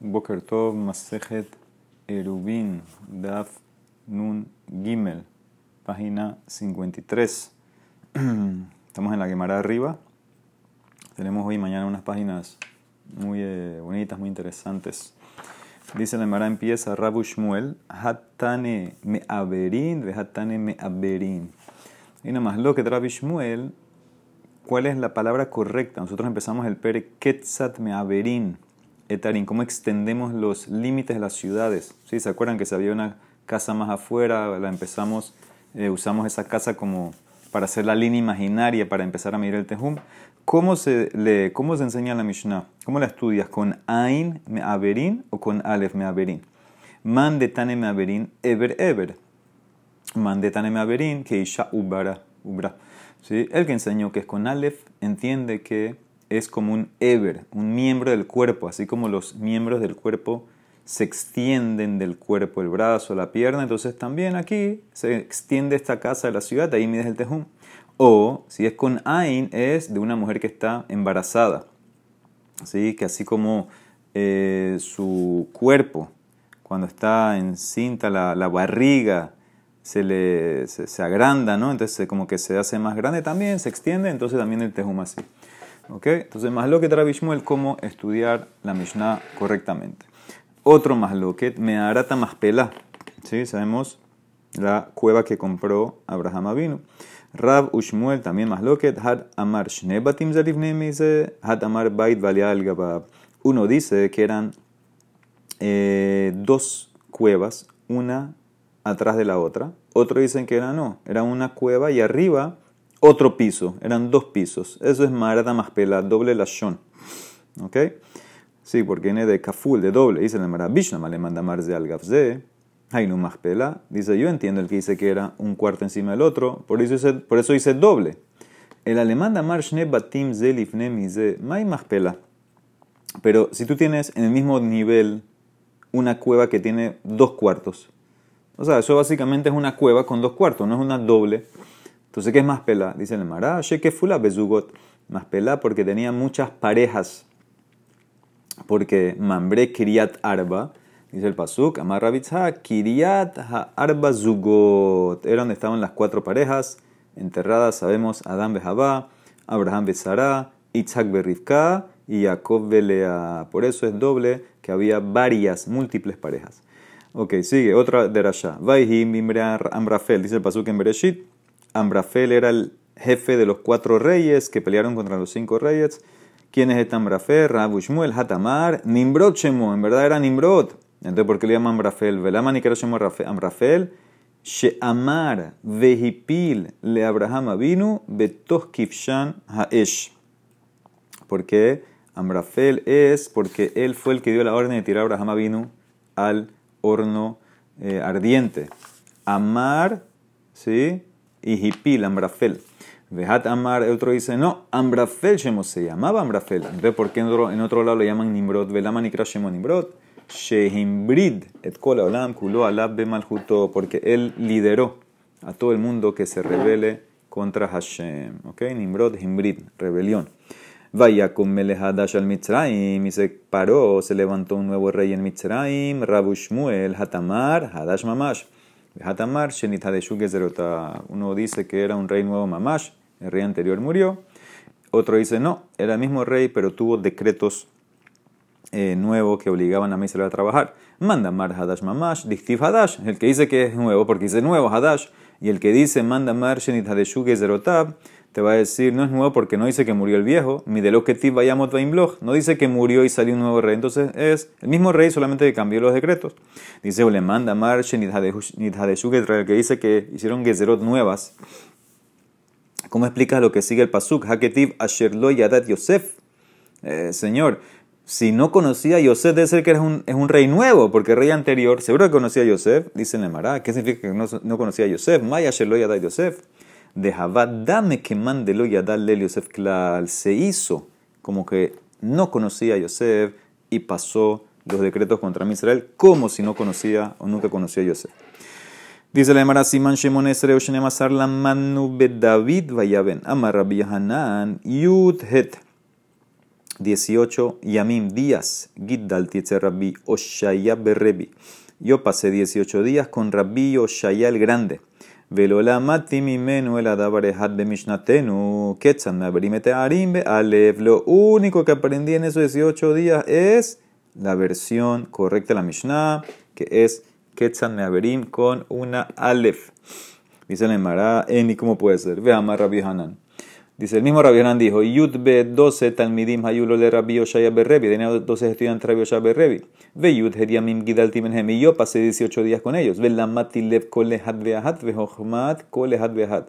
Boker Tov, Masejet Erubin, Daf Nun Gimel, página 53. Estamos en la Gemara arriba. Tenemos hoy y mañana unas páginas muy eh, bonitas, muy interesantes. Dice la Gemara empieza Rabu Shmuel, Hatane me averin, Hatane me averin. Y nada más lo que Rabu Shmuel, ¿cuál es la palabra correcta? Nosotros empezamos el pere Ketzat me averin etarín, cómo extendemos los límites de las ciudades. ¿Sí? ¿Se acuerdan que si había una casa más afuera, la empezamos, eh, usamos esa casa como para hacer la línea imaginaria, para empezar a medir el tejum? ¿Cómo se, le, ¿Cómo se enseña la Mishnah? ¿Cómo la estudias? ¿Con Ain Me'averin o con Aleph Me'averin? Man de Tane Me'averin, Ever Ever. Man de Tane Me'averin, que Isha Ubara. Ubra. ¿Sí? El que enseñó que es con Aleph entiende que es como un ever, un miembro del cuerpo, así como los miembros del cuerpo se extienden del cuerpo, el brazo, la pierna, entonces también aquí se extiende esta casa de la ciudad, ahí mides el tejum. O si es con Ain, es de una mujer que está embarazada, ¿sí? que así como eh, su cuerpo, cuando está encinta, la, la barriga se le se, agranda, ¿no? entonces como que se hace más grande también, se extiende, entonces también el tejum así. Entonces, más lo que trae Bishmuel, cómo estudiar la Mishnah correctamente. Otro más lo que me arata más pela. ¿Sí? Sabemos la cueva que compró Abraham Avinu. Rab Ushmuel también que had amar shnebatim had amar bait gabab. Uno dice que eran eh, dos cuevas, una atrás de la otra. Otro dicen que era no, era una cueva y arriba otro piso, eran dos pisos. Eso es Marada Maspela, doble lashon. ¿Ok? Sí, porque viene de kaful, de doble. Dice el Marabishna, le manda marze al gafze. Hainu Maspela. Dice, yo entiendo el que dice que era un cuarto encima del otro, por eso dice, por eso dice doble. El alemán damar shne batim ze lifne mize, mai Maspela. Pero si tú tienes en el mismo nivel una cueva que tiene dos cuartos, o sea, eso básicamente es una cueva con dos cuartos, no es una doble. Entonces, ¿qué es más pela? Dice el Mará, que fula bezugot. Más pela porque tenía muchas parejas. Porque Mambre Kiriat Arba, dice el Pasuk, Amar Kiriat Arba Zugot. Era donde estaban las cuatro parejas enterradas, sabemos, Adán Behabá, Abraham Besará, Isaac Berrifka y Jacob Belea. Por eso es doble que había varias, múltiples parejas. Ok, sigue, otra de Rasha. Vaihim Amrafel, dice el Pasuk en Bereshit. Ambrafel era el jefe de los cuatro reyes que pelearon contra los cinco reyes. ¿Quién es este Ambrafel? Rabu Shmuel, Hatamar, Nimrod en verdad era Nimrod. Entonces, ¿por qué le llaman Ambrafel? Velaman y Ambrafel. She'amar vehipil le Abraham avinu betos kifshan ha'esh. Porque Ambrafel es porque él fue el que dio la orden de tirar a Abraham avinu al horno eh, ardiente. Amar, ¿sí? Y Hipil, Ambrafel. Vejat Amar, otro dice, no, Ambrafel Shemo se llamaba Ambrafel. Entonces, ¿por qué en otro, lado lo llaman Nimrod? Velaman y Shemo Nimrod. Shehimbrid, et kola olam, kulo alab bemalhuto, porque él lideró a todo el mundo que se rebele contra Hashem. ¿Ok? Nimrod, Himbrid, rebelión. Vaya con Melehadash al Mitzrayim y se paró, se levantó un nuevo rey en Mitzrayim, Rabushmuel, Hatamar, Hadash Mamash. Hatamar, Uno dice que era un rey nuevo Mamash, el rey anterior murió. Otro dice no, era el mismo rey, pero tuvo decretos eh, nuevos que obligaban a Misrael a trabajar. Manda Mar Hadash Mamash, Dictiv Hadash, el que dice que es nuevo, porque dice nuevo Hadash, y el que dice manda Mar Shenit Zerotab, te va a decir, no es nuevo porque no dice que murió el viejo, mi de lo que vayamos blog, no dice que murió y salió un nuevo rey, entonces es el mismo rey, solamente que cambió los decretos. Dice, o le manda marche que dice que hicieron gezerot nuevas. ¿Cómo explica lo que sigue el pasuk? Haketiv asherlo yadat Yosef. Eh, señor, si no conocía a Yosef, debe ser que es un, es un rey nuevo, porque el rey anterior seguro que conocía a Yosef, dice el ¿Qué significa que no, no conocía a Yosef? Maya asherlo yadat Yosef de dame que mandelo y Adal Yosef Klal, se hizo como que no conocía a Yosef y pasó los decretos contra Israel como si no conocía o nunca conocía a Yosef. Dice la Emara Siman Shemon Esreo Shenemasar la Manu David Vayaben Amar Rabbi Hanan Yud Het 18 yamim días, giddal tietze rabbi Oshaya berrebi. Yo pasé 18 días con Rabbi Oshaya el grande. Velola mati mimenu el adabarehat be mishnatenu, ketzan me arim be alev. Lo único que aprendí en esos 18 días es la versión correcta de la Mishnah, que es ketzan meaverim con una alef. Dice la Emara, Eni, ¿cómo puede ser? Veamos Rabbi Hanan. Dice el mismo Rabbi Hanan dijo, Yud be 12 talmidim hayulo le Rabbi Oshaya berrebi. Tenía 12 estudiantes Rabbi Oshaya berrebi. Ve Yud hediamim gidal timenhem. Y yo pasé 18 días con ellos. Ve lamati lev kole had veahat ve hochmat kole had veahat.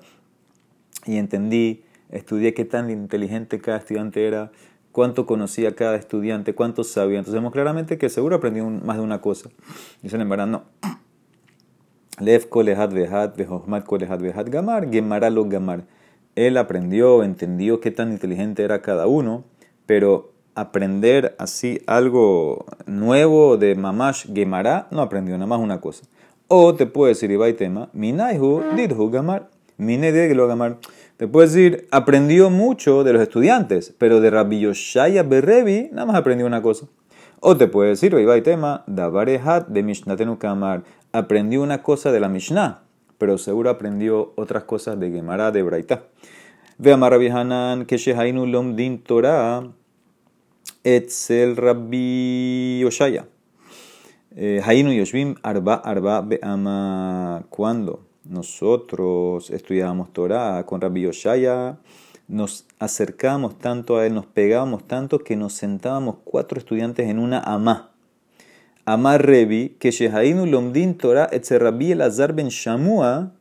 Y entendí, estudié qué tan inteligente cada estudiante era, cuánto conocía cada estudiante, cuánto sabía. Entonces vemos claramente que seguro aprendí más de una cosa. Dice el Emara, no. Lev kole had vehat ve hochmat kole had vehat gamar, gemara lo gamar él aprendió, entendió qué tan inteligente era cada uno, pero aprender así algo nuevo de Mamash Gemara no aprendió nada más una cosa. O te puede decir, Ibai tema, Minaihu didhu gamar, Mine lo gamar. Te puede decir, aprendió mucho de los estudiantes, pero de Rabbi Yoshaya Berrebi nada más aprendió una cosa. O te puede decir, Ibai tema, Davarehat de Mishnatenu Kamar, aprendió una cosa de la Mishnah pero seguro aprendió otras cosas de Gemara de Braita. Ve a Hanan que Shehainu Lomdin Torah Etzel Rabbi Yoshaya. Eh, Hainu Yoshvim Arba Arba Beama. Cuando nosotros estudiábamos Torah con Rabbi Yoshaya, nos acercábamos tanto a él, nos pegábamos tanto que nos sentábamos cuatro estudiantes en una amá. Amar Revi, que Shehainu Lomdin Torah etze Rabbi Elazar ben Shamua,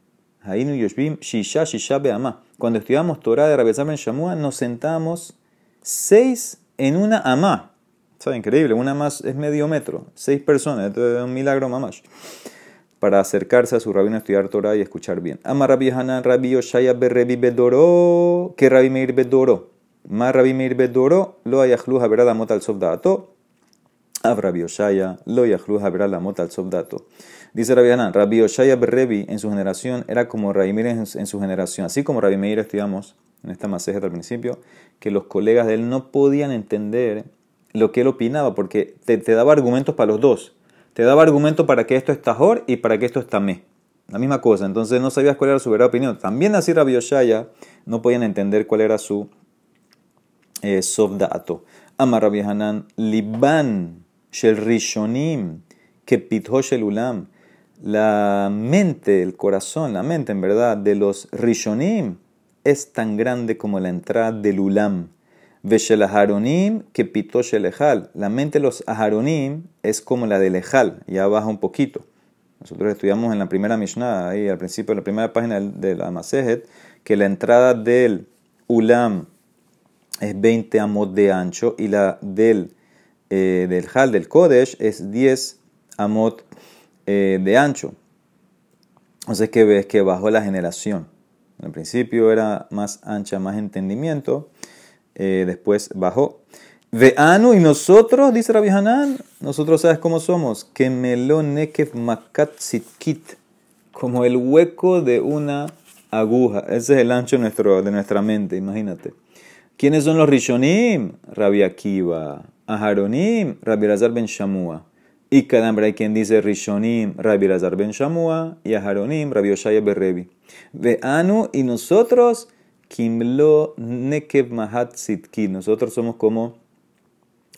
Hainu Yoshbim Shisha Shisha Be'ama. Cuando estudiamos Torah de Rabbi Elazar ben Shamua, nos sentamos seis en una amá. Es increíble, una más es medio metro, seis personas, esto es un milagro mamás. Para acercarse a su rabino a estudiar Torah y escuchar bien. Amar Rabbi Hanan Rabbi Yoshaya Berrebi Bedoro, que Rabbi Meir Bedoro. Más Rabbi Meir Bedoro, lo ayahlu haberad amot al sofdato. Rabbi Oshaya, lo habrá la mota al sobdato. Dice Rabbi Hanan, Rabbi Oshaya Berrebi en su generación era como Rabbi en, su generación. Así como Rabbi estudiamos en esta maseja al principio, que los colegas de él no podían entender lo que él opinaba, porque te, daba argumentos para los dos. Te daba argumentos para que esto es tajor y para que esto es tamé. La misma cosa, entonces no sabías cuál era su verdadera opinión. También así Rabbi Oshaya no podían entender cuál era su eh. Ama Rabbi Hanan, Liban Shel Rishonim, que Shel Ulam, la mente, el corazón, la mente en verdad de los Rishonim es tan grande como la entrada del Ulam. Veshel Aharonim, que Shel Ejal, la mente de los Aharonim es como la del Ejal, ya baja un poquito. Nosotros estudiamos en la primera Mishnah, ahí al principio de la primera página de la que la entrada del Ulam es 20 amos de ancho y la del eh, del Hal del Kodesh es 10 amot eh, de ancho. Entonces, que ves que bajó la generación. Al principio era más ancha, más entendimiento. Eh, después bajó. Veanu y nosotros, dice Rabbi Hanan, nosotros sabes cómo somos. Que melonekev makat. Como el hueco de una aguja. Ese es el ancho de, nuestro, de nuestra mente, imagínate. ¿Quiénes son los Rishonim? Rabbi Akiva, Aharonim, Rabbi Razar ben Shamua. Y cada hay quien dice Rishonim, Rabbi Razar ben Shamua, y Aharonim, Rabbi Oshaya Berrebi. Anu y nosotros, Kimlo Nekev Mahat Sitki. Nosotros somos como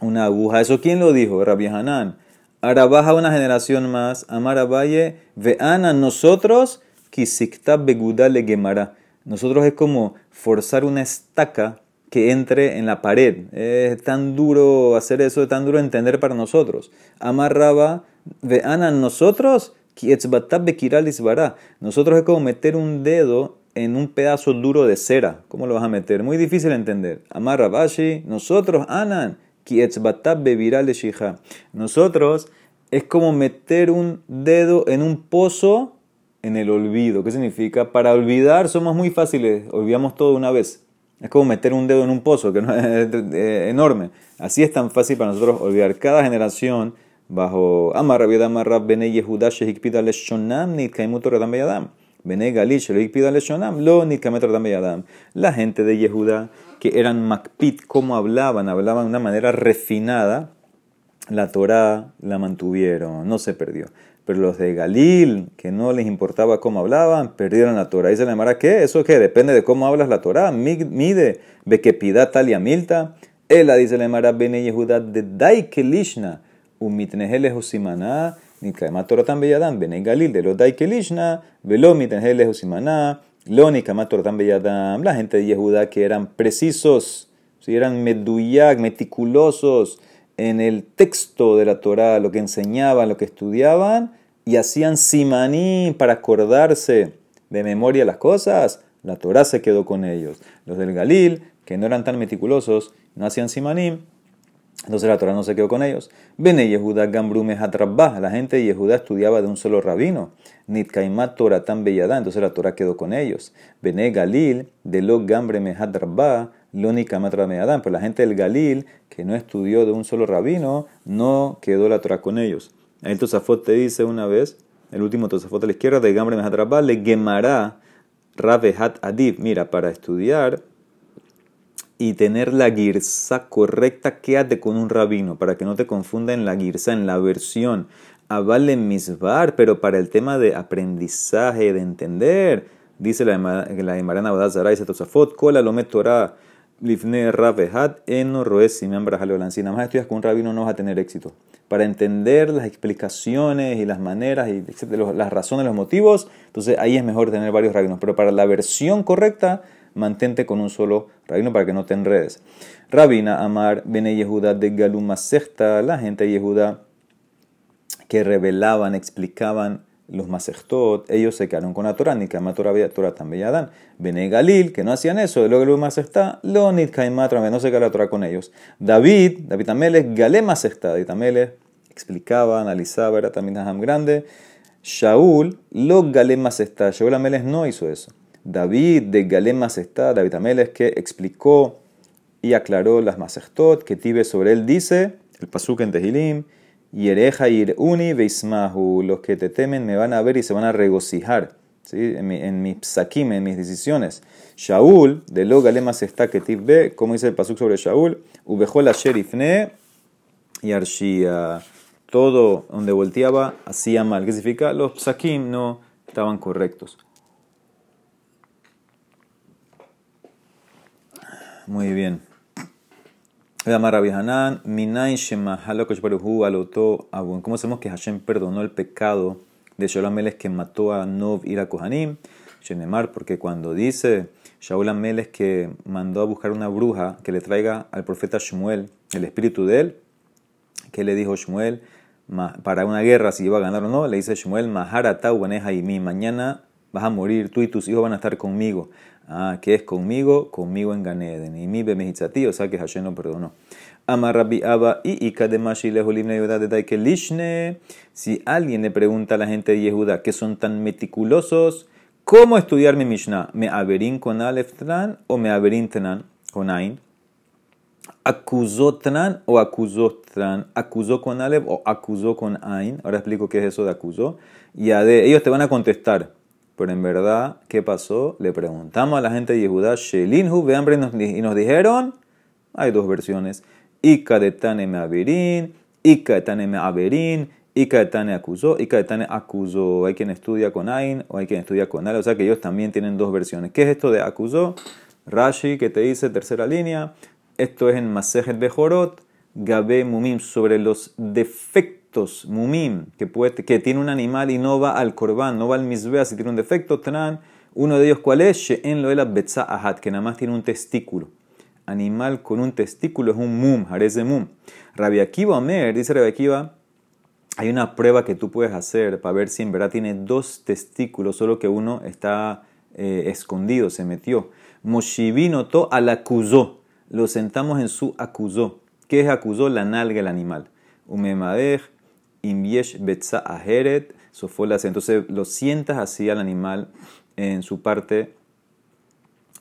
una aguja. ¿Eso quién lo dijo? Rabbi Hanan. Ahora baja una generación más. Amar Abaye, Veana, nosotros, Kisikta Begudale Gemara. Nosotros es como forzar una estaca que entre en la pared. Es tan duro hacer eso, es tan duro entender para nosotros. Amarraba, ana nosotros, nosotros es como meter un dedo en un pedazo duro de cera. ¿Cómo lo vas a meter? Muy difícil de entender. Amarrabashi, nosotros, anan, nosotros es como meter un dedo en un pozo en el olvido. ¿Qué significa? Para olvidar somos muy fáciles, olvidamos todo una vez. Es como meter un dedo en un pozo, que no es enorme. Así es tan fácil para nosotros olvidar. Cada generación, bajo Amar Rabbi Amar Bene Yehuda Shehikpida Leshonam Nitkaimuto Redam Beyadam. Bene Galil, Shelo Leshonam, Lo Yadam. La gente de Yehuda, que eran Makpit, como hablaban, hablaban de una manera refinada, la Torah la mantuvieron, no se perdió. Pero los de Galil, que no les importaba cómo hablaban, perdieron la Torah. Dice la Mara, ¿qué? ¿Eso qué? Depende de cómo hablas la Torah. Mide, ve que pida tal y amilta. Ella dice la Mara, Bene Yehuda, de Daikelishna, umitnehele husimana, nikaima Torah tan beyadam, Bene Galil, de lo Daikelishna, velo mitnehele husimana, lo nikama Torah tan. La gente de Yehuda que eran precisos, si eran meduyak, meticulosos en el texto de la Torah, lo que enseñaban, lo que estudiaban, y hacían simaní para acordarse de memoria las cosas, la Torah se quedó con ellos. Los del Galil, que no eran tan meticulosos, no hacían simaní, entonces la Torah no se quedó con ellos. Bene Yehuda Gambrume Hatrabah, la gente de Yehuda estudiaba de un solo rabino. Nitkaimat Torah tan bellada, entonces la Torah quedó con ellos. Bene Galil, de lo Gambre Mehatrabah, lo Nikamat Adán. Pero la gente del Galil, que no estudió de un solo rabino, no quedó la Torah con ellos. El Tosafot te dice una vez, el último Tosafot a la izquierda, de Gambre Mehatrabah, le Gemará Rabehat Adib. Mira, para estudiar y tener la girsa correcta, quédate con un rabino para que no te confunda en la girsa, en la versión. Avale misbar, pero para el tema de aprendizaje, de entender, dice la la Imarana Badazara, dice Tosafot, Lomet Torah, Lifne Rabehat, Eno Roes, Simeon Si nada más estudias con un rabino no vas a tener éxito. Para entender las explicaciones y las maneras y las razones, los motivos, entonces ahí es mejor tener varios rabinos. Pero para la versión correcta, mantente con un solo rabino para que no te enredes. Rabina Amar Bene Yehuda de Galuma Sechta, la gente de Yehuda que revelaban, explicaban los Masechtot, ellos se quedaron con la Torah, ni que Torah, Torah también ya dan. Bene Galil, que no hacían eso, de lo Galuma Sechta, lo Nit no se quedó la Torah con ellos. David, David Amelech, Galema Sechta, David Amelech explicaba, analizaba, era también Ham grande. Shaul, lo Galema Sechta, Shaul Amelech no hizo eso. David de Galem está David Ameles, que explicó y aclaró las Masechtot, que Tibe sobre él dice, el Pasuk en Tehilim, Yereja uni veismahu, los que te temen me van a ver y se van a regocijar. ¿sí? En, mi, en mis psakim, en mis decisiones. Shaul, de lo Galem está que Tibe, como dice el Pasuk sobre Shaul, Ubejol Sherifne y Arshia. Todo donde volteaba hacía mal. ¿Qué significa? Los psakim no estaban correctos. Muy bien. ¿Cómo sabemos que Hashem perdonó el pecado de Shaul que mató a Nov Kohanim? Shenemar, porque cuando dice Shaul Ameles que mandó a buscar una bruja que le traiga al profeta Shmuel el espíritu de él, que le dijo Shmuel para una guerra si iba a ganar o no, le dice Shmuel, Maharata mi mañana vas a morir, tú y tus hijos van a estar conmigo. Ah, que es conmigo, conmigo en Ganeden. Y mi bemejizati, o sea que Hashem no perdonó. Amar Rabbi Abba y Leholimne de que Lishne. Si alguien le pregunta a la gente de Yehuda que son tan meticulosos, ¿cómo estudiar mi Mishnah? ¿Me averin con Aleph Tran o me averin Tran con Ain? ¿Acusó Tran o acusó Tran? ¿Acusó con Aleph o acusó con Ain? Ahora explico qué es eso de acusó. Y ellos te van a contestar. Pero en verdad, ¿qué pasó? Le preguntamos a la gente de Yehudá, Shelinhu, ve hambre, y nos dijeron, hay dos versiones, Ika de Tane me aberín, Ika de Tane me aberín, Ika de Tane acusó, Ika de Tane acusó. Hay quien estudia con Ain o hay quien estudia con Ale, o sea que ellos también tienen dos versiones. ¿Qué es esto de acusó? Rashi que te dice tercera línea, esto es en Masejet Bejorot, Gabe Mumim, sobre los mumim, que, tiene un animal y no va al corbán, no va al misbea si tiene un defecto, tran, uno de ellos cuál es, She'en lo ahat, que nada más tiene un testículo. Animal con un testículo es un mum, jarez de mum. Rabbi Akiva dice Rabbi Akiva, hay una prueba que tú puedes hacer para ver si en verdad tiene dos testículos, solo que uno está eh, escondido, se metió. Moshivino to al acusó, lo sentamos en su acusó. ¿Qué es acusó? La nalga el animal. Umemadej Inviesh Betza Aheret, Sofolas. Entonces lo sientas así al animal en su parte,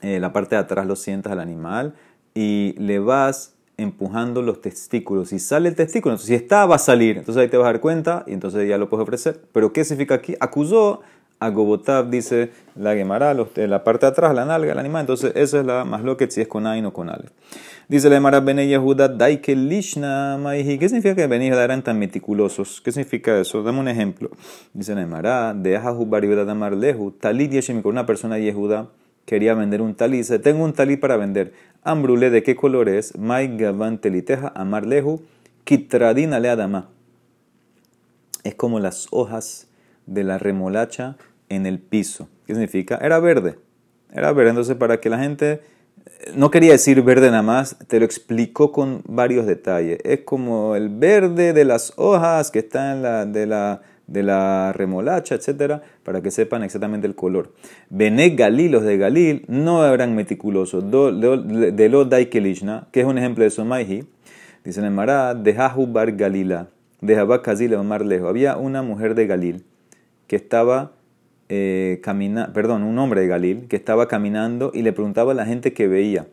eh, la parte de atrás lo sientas al animal y le vas empujando los testículos. Si sale el testículo, si está, va a salir. Entonces ahí te vas a dar cuenta y entonces ya lo puedes ofrecer. Pero ¿qué significa aquí? Acusó Agobotab dice la Gemara, la parte de atrás, la nalga, el animal. Entonces, esa es la más loquet si es con Ain o con Ale. Dice la Gemara Bene Yehuda, Daike Lishna Maihi. ¿Qué significa que Bene Yehuda eran tan meticulosos? ¿Qué significa eso? Dame un ejemplo. Dice la Gemara, de Ahahu Bariuda Damar Lehu, Talit Yeshemi, con una persona Yehuda quería vender un talí. Dice, tengo un talí para vender. Ambrule, ¿de qué color es? Mai Gavan Teliteja, Amar Lehu, Kitradina Le Adama. Es como las hojas de la remolacha en el piso. ¿Qué significa? Era verde. Era verde. Entonces, para que la gente no quería decir verde nada más, te lo explicó con varios detalles. Es como el verde de las hojas que está en la, de, la, de la remolacha, etcétera, para que sepan exactamente el color. Bené Galil, los de Galil, no eran meticulosos. De lo Daikelishna, que es un ejemplo de Somaihi, dicen en Mará, de Bar Galila, de Kazil Omar Lejo. Había una mujer de Galil que estaba eh, caminando, perdón, un hombre de Galil que estaba caminando y le preguntaba a la gente que veía,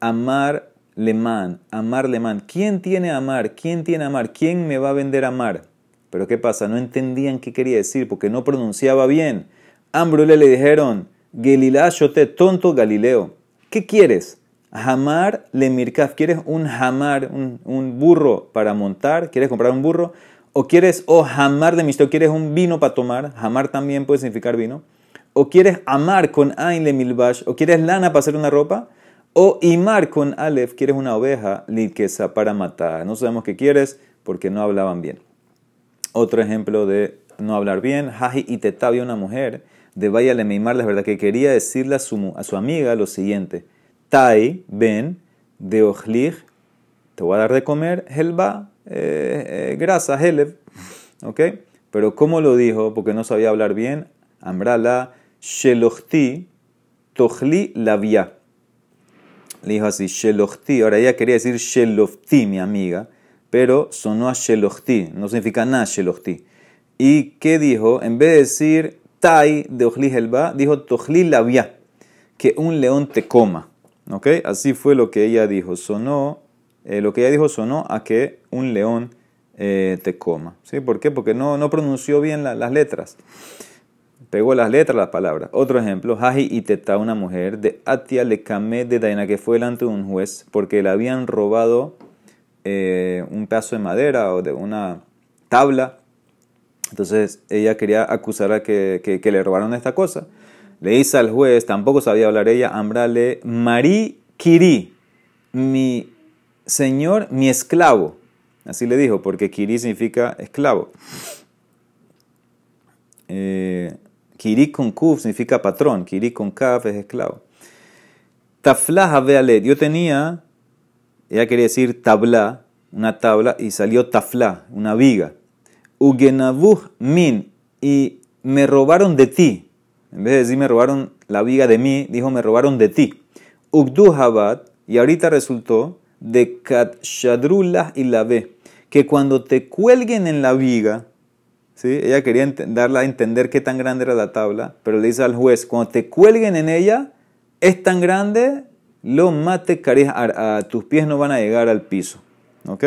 Amar Lemán, Amar Lemán, ¿quién tiene Amar? ¿Quién tiene Amar? ¿Quién me va a vender Amar? Pero ¿qué pasa? No entendían qué quería decir porque no pronunciaba bien. Ambrule le dijeron, Gelilá te tonto Galileo, ¿qué quieres? Hamar le mirkaf, ¿quieres un hamar, un, un burro para montar? ¿Quieres comprar un burro? O quieres o jamar de misto, quieres un vino para tomar, jamar también puede significar vino, o quieres amar con ain le milbash, o quieres lana para hacer una ropa, o imar con alef, quieres una oveja litkesa para matar. No sabemos qué quieres porque no hablaban bien. Otro ejemplo de no hablar bien, Haji y Tetabia, una mujer de Vaya le Meimar, la verdad que quería decirle a su, amiga lo siguiente: Tai, ven, de Ojlig, te voy a dar de comer, Helba, eh, eh, grasa, Helev. ¿Ok? Pero ¿cómo lo dijo? Porque no sabía hablar bien. Ambrala, Shelochti, Tochli Lavia. Le dijo así, Shelochti. Ahora ella quería decir Shelofti, mi amiga, pero sonó a Shelochti. No significa nada Shelochti. ¿Y qué dijo? En vez de decir Tai de Ojli Helba, dijo Tochli Lavia. Que un león te coma. ¿Ok? Así fue lo que ella dijo. Sonó eh, lo que ella dijo sonó a que un león eh, te coma. ¿Sí? ¿Por qué? Porque no, pronunció bien las letras. Pegó las letras, las palabras. Otro ejemplo, Haji y Teta, una mujer de Atia Lekame de Daina, que fue delante de un juez porque le habían robado eh, un pedazo de madera o de una tabla. Entonces ella quería acusar a que, le robaron esta cosa. Le dice al juez, tampoco sabía hablar ella, Ambrale, Mari Kiri, mi Señor, mi esclavo. Así le dijo, porque Kiri significa esclavo. Eh, Kiri con Kuf significa patrón. Kiri con Kaf es esclavo. Tafla vealet. Yo tenía, ella quería decir tabla, una tabla, y salió tafla, una viga. Ugenavuh min. Y me robaron de ti. En vez de decir me robaron la viga de mí, dijo me robaron de ti. Ugdu Y ahorita resultó de Kat Shadrullah y la B, que cuando te cuelguen en la viga, ¿sí? ella quería darla a entender qué tan grande era la tabla, pero le dice al juez, cuando te cuelguen en ella, es tan grande, lo mate a, tus pies no van a llegar al piso. ¿Ok?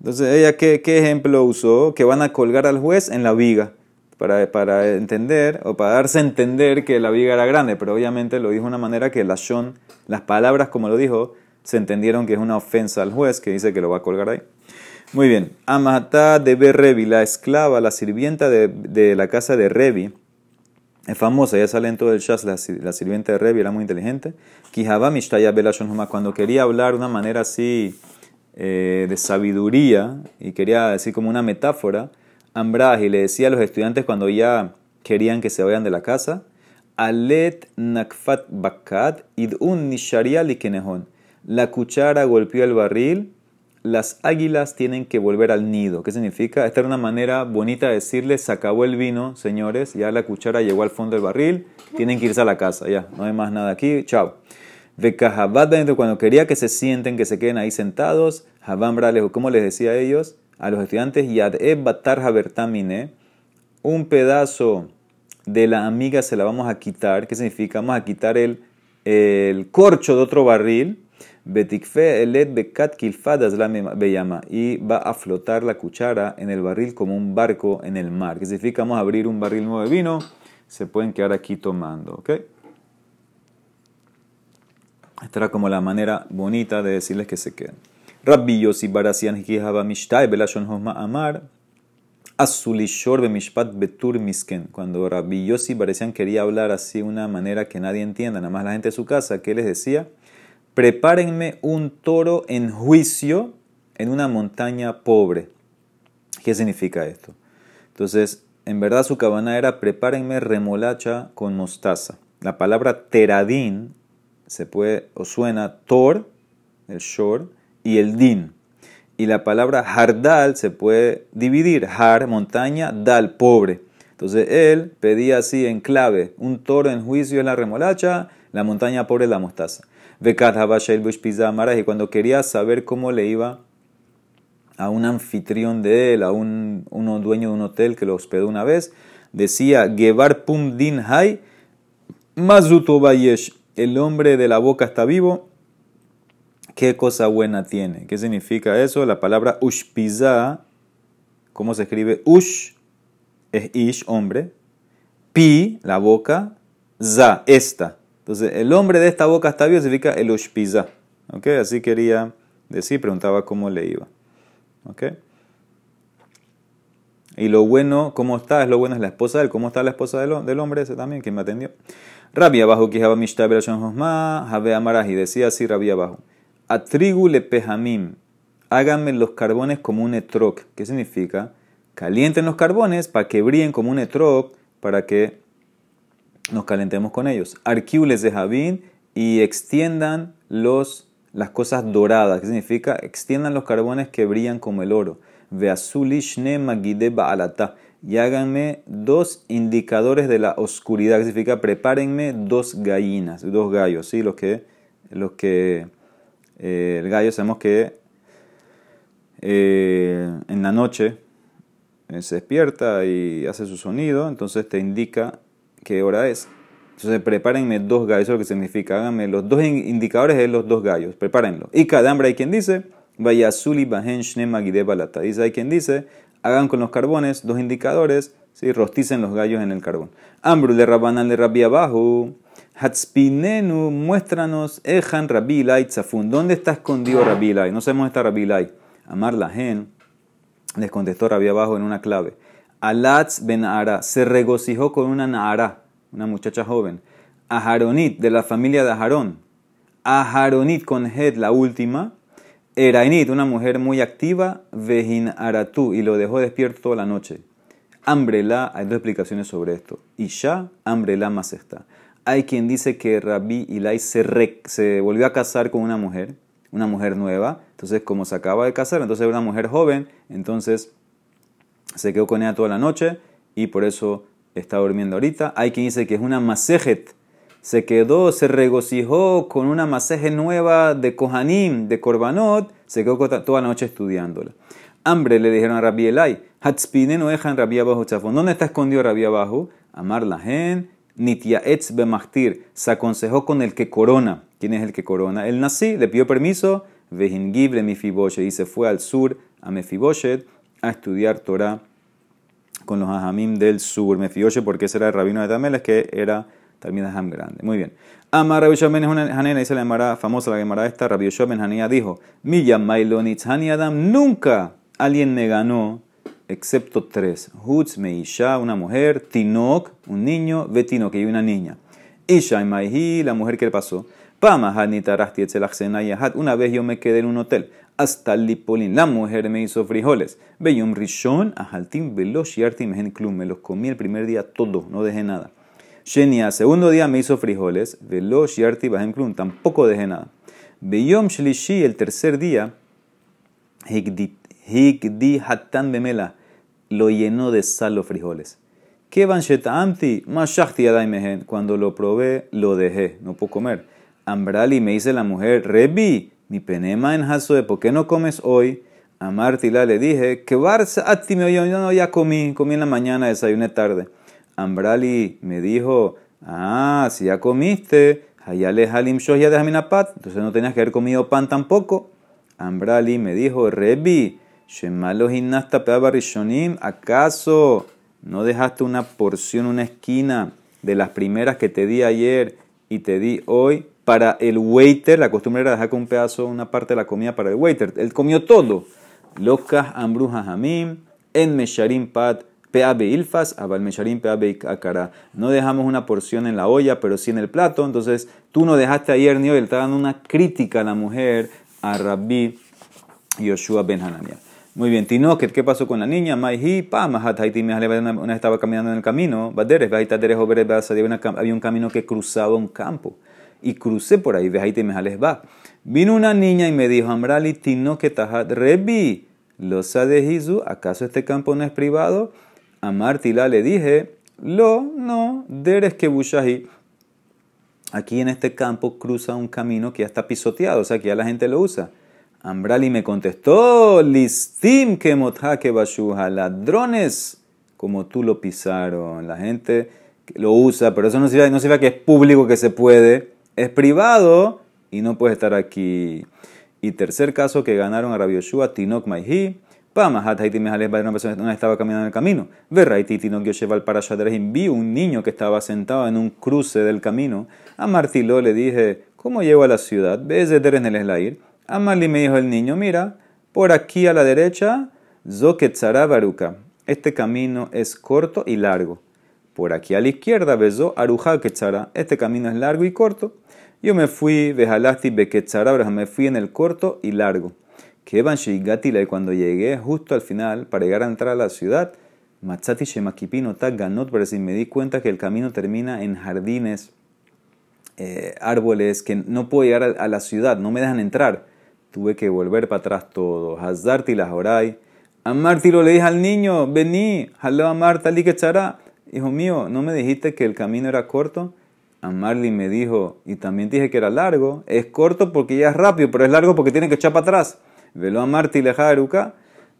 Entonces, ella, ¿qué, ¿qué, ejemplo usó? Que van a colgar al juez en la viga. Para, para, entender o para darse a entender que la viga era grande, pero obviamente lo dijo de una manera que la Shon, las palabras como lo dijo, se entendieron que es una ofensa al juez que dice que lo va a colgar ahí. Muy bien. Amata de Revi, la esclava, la sirvienta de, la casa de Revi, es famosa, ya sale en todo el Shas, la, sirvienta de Revi era muy inteligente. Cuando quería hablar de una manera así eh, de sabiduría y quería decir como una metáfora, y le decía a los estudiantes cuando ya querían que se vayan de la casa, Alet nakfat bakat idun nisharia likenehon la cuchara golpeó el barril, las águilas tienen que volver al nido. ¿Qué significa? Esta era una manera bonita de decirles, se acabó el vino, señores, ya la cuchara llegó al fondo del barril, tienen que irse a la casa, ya, no hay más nada aquí, chao. Dentro, cuando quería que se sienten, que se queden ahí sentados, Habam ¿cómo les decía a ellos? A los estudiantes, Yad batar habertamine, un pedazo de la amiga se la vamos a quitar. ¿Qué significa? Vamos a quitar el, el corcho de otro barril Betikfe elet bekat kilfadas la beyama. Y va a flotar la cuchara en el barril como un barco en el mar. Que significa vamos a abrir un barril nuevo de vino, se pueden quedar aquí tomando. ¿ok? Esta era como la manera bonita de decirles que se queden. Rabbi Yossi Barasian Hikihaba Mishtai Belashon Hosma Amar Azulishor Bemishpat Betur Misken. Cuando Rabbi Yossi Barasian quería hablar así una manera que nadie entienda, nada más la gente de su casa, ¿qué les decía? Prepárenme un toro en juicio en una montaña pobre. ¿Qué significa esto? Entonces, en verdad su cabana era prepárenme remolacha con mostaza. La palabra teradín se puede o suena tor, el shor, y el din. Y la palabra hardal se puede dividir, har, montaña, dal, pobre. Entonces él pedía así en clave, un toro en juicio es la remolacha, la montaña pobre es la mostaza. Y cuando quería saber cómo le iba a un anfitrión de él, a un dueño de un hotel que lo hospedó una vez, decía, Gevar pum din hay, mazuto el hombre de la boca está vivo, ¿qué cosa buena tiene? ¿Qué significa eso? La palabra ushpiza, ¿cómo se escribe? Ush es ish, hombre. Pi, la boca. Za, esta. Entonces, el hombre de esta boca está vivo significa el ushpiza. ¿Ok? Así quería decir, preguntaba cómo le iba. ¿Ok? Y lo bueno, ¿cómo está? Es lo bueno, es la esposa de él. ¿Cómo está la esposa del, hombre ese también? ¿Quién me atendió? Rabbi abajo que mishta Jabe Amaraji. Decía así Rabbi abajo. Atrigu le pejamim. Háganme los carbones como un etrog. ¿Qué significa? Calienten los carbones para que brillen como un etrog, para que nos calentemos con ellos. Arquiules de Javín y extiendan los, las cosas doradas. ¿Qué significa? Extiendan los carbones que brillan como el oro. Veazulishne magide ba'alata y háganme dos indicadores de la oscuridad, que significa prepárenme dos gallinas, dos gallos, ¿sí? Los que, los que eh, el gallo sabemos que eh, en la noche se despierta y hace su sonido, entonces te indica qué hora es. Entonces prepárenme dos gallos, eso es lo que significa, háganme los dos indicadores de los dos gallos, prepárenlo. Y cada hambre hay quien dice, vaya Zuli Bahen Balata. Dice, hay quien dice, hagan con los carbones dos indicadores, ¿sí? rosticen los gallos en el carbón. Ambru le rabanan le rabbi abajo. Hatspinenu, muéstranos, Ejan Rabbi Tzafun. ¿Dónde está escondido Rabbi No sabemos dónde está Rabbi Amar la gen, les contestó Rabbi abajo en una clave. Alatz ben Ara se regocijó con una Naara, una muchacha joven. Aharonit, de la familia de Aharón. Aharonit con Het, la última. Erainit, una mujer muy activa, Vejin Aratu, y lo dejó despierto toda la noche. Ambrela, hay dos explicaciones sobre esto. Isha, Ambrela más está. Hay quien dice que Rabbi Ilai se volvió a casar con una mujer, una mujer nueva. Entonces, como se acaba de casar, entonces era una mujer joven, entonces se quedó con ella toda la noche y por eso está durmiendo ahorita. Hay quien dice que es una masejet, se quedó, se regocijó con una masaje nueva de Kohanim, de Korbanot, se quedó toda la noche estudiándola. Hambre le dijeron a Rabbi Elai, Hatspine no dejan Rabbi abajo chafón. ¿Dónde está escondido Rabbi abajo? Amar la gen, Nitia etz bemachtir, se aconsejó con el que corona. ¿Quién es el que corona? El nací, le pidió permiso, Vejingible Mefiboshet, y se fue al sur a Mefiboshet a estudiar Torah con los ajamim del sur. Mefiboshet, porque ese era el rabino de Tamel, es que era Termina Ham grande. Muy bien. Amar Rabbi Yoshua ben Hanina, dice la famosa la Gemara esta, Rabbi Yoshua ben Hanina dijo, Miyam Mailonitz Adam, nunca alguien me ganó excepto tres. Hutz Meisha, una mujer, Tinok, un niño, Vetino, que hay una niña. Isha Maihi, la mujer que le pasó. Pama Hanitarasti Yahat, una vez yo me quedé en un hotel. Hasta Lipolin, la mujer me hizo frijoles. Beyum Rishon, Ahaltim, Velosh Yartim, Klum, me los comí el primer día todo, no dejé nada. Shenia, segundo día me hizo frijoles, velo shiarti bahem klum, tampoco dejé nada. Beyom shlishi, el tercer día, higdi hatan bemela, lo llenó de sal los frijoles. Mashachti mehen, cuando lo probé, lo dejé, no puedo comer. Ambrali me dice la mujer, Rebi, mi penema en de ¿por qué no comes hoy? A Martila le dije, que barza yo no ya comí, comí en la mañana, desayuné tarde. Ambrali me dijo, ah, si ya comiste, Hayale halim shoya de Jaminapat, entonces no tenías que haber comido pan tampoco. Ambrali me dijo, Rebi, Shemalo Hinasta Rishonim, ¿acaso no dejaste una porción, una esquina de las primeras que te di ayer y te di hoy? Para el waiter, la costumbre era dejar con un pedazo, una parte de la comida para el waiter. Él comió todo. Locas ambrujas hamim, en mesharim pat, peabe ilfas, abal mesharim peabe akara. No dejamos una porción en la olla, pero sí en el plato. Entonces, tú no dejaste ayer ni hoy. Él está dando una crítica a la mujer, a Rabbi Yoshua ben Hananiah. Muy bien, Tinoket, ¿qué pasó con la niña? Maihi, pa, mahat, haiti, una estaba caminando en el camino, baderes, había un camino que cruzaba un campo. Y crucé por ahí, mejales va. Vino una niña y me dijo, Amrali, Tinoket, tahat, rebi, losa de Jizu, ¿acaso este campo no es privado? A Martila le dije, lo, no, deres que bushahi. Aquí en este campo cruza un camino que ya está pisoteado, o sea que ya la gente lo usa. Ambrali me contestó, listim que bashuha, ladrones como tú lo pisaron. La gente lo usa, pero eso no significa, no significa que es público que se puede, es privado y no puede estar aquí. Y tercer caso que ganaron a Rabbi Yoshua, Tinok Maihi, Pamahat Haiti una persona estaba caminando en el camino. Verraiti Tinok Yosheval para vi un niño que estaba sentado en un cruce del camino. A Martilo le dije, ¿cómo llego a la ciudad? ¿Ves de Teres el Amali me dijo el niño, mira, por aquí a la derecha, Zoketzara Baruka. Este camino es corto y largo. Por aquí a la izquierda, Bezo Aruja Ketzara. Este camino es largo y corto. Yo me fui, Bejalasti Beketzara, me fui en el corto y largo. Que y cuando llegué justo al final, para llegar a entrar a la ciudad, Matzati Shemakipino Ganot, pero si me di cuenta que el camino termina en jardines, eh, árboles, que no puedo llegar a, la ciudad, no me dejan entrar tuve que volver para atrás todo. Hazarti la joray. Amarti lo le dije al niño, vení, a Marta li que Hijo mío, ¿no me dijiste que el camino era corto? Amarli me dijo, y también dije que era largo. Es corto porque ya es rápido, pero es largo porque tiene que echar para atrás. Velo a Marti le jaruka.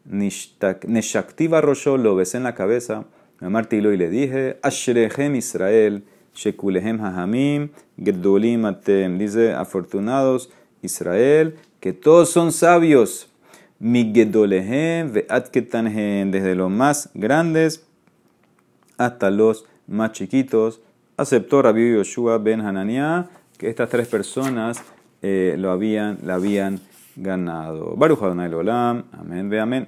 Neshaktiva Rosho lo besé en la cabeza. Amarti lo y le dije, Ashrehem Israel, Shekulehem Hahamim, Gedolim Atem. Dice, afortunados Israel, que todos son sabios. Migedolehem ve'atketanhem, desde los más grandes hasta los más chiquitos. Aceptó Rabbi Yoshua ben Hananiah que estas tres personas eh, lo habían, la habían ganado. Baruch Adonai Olam. Amén ve amén.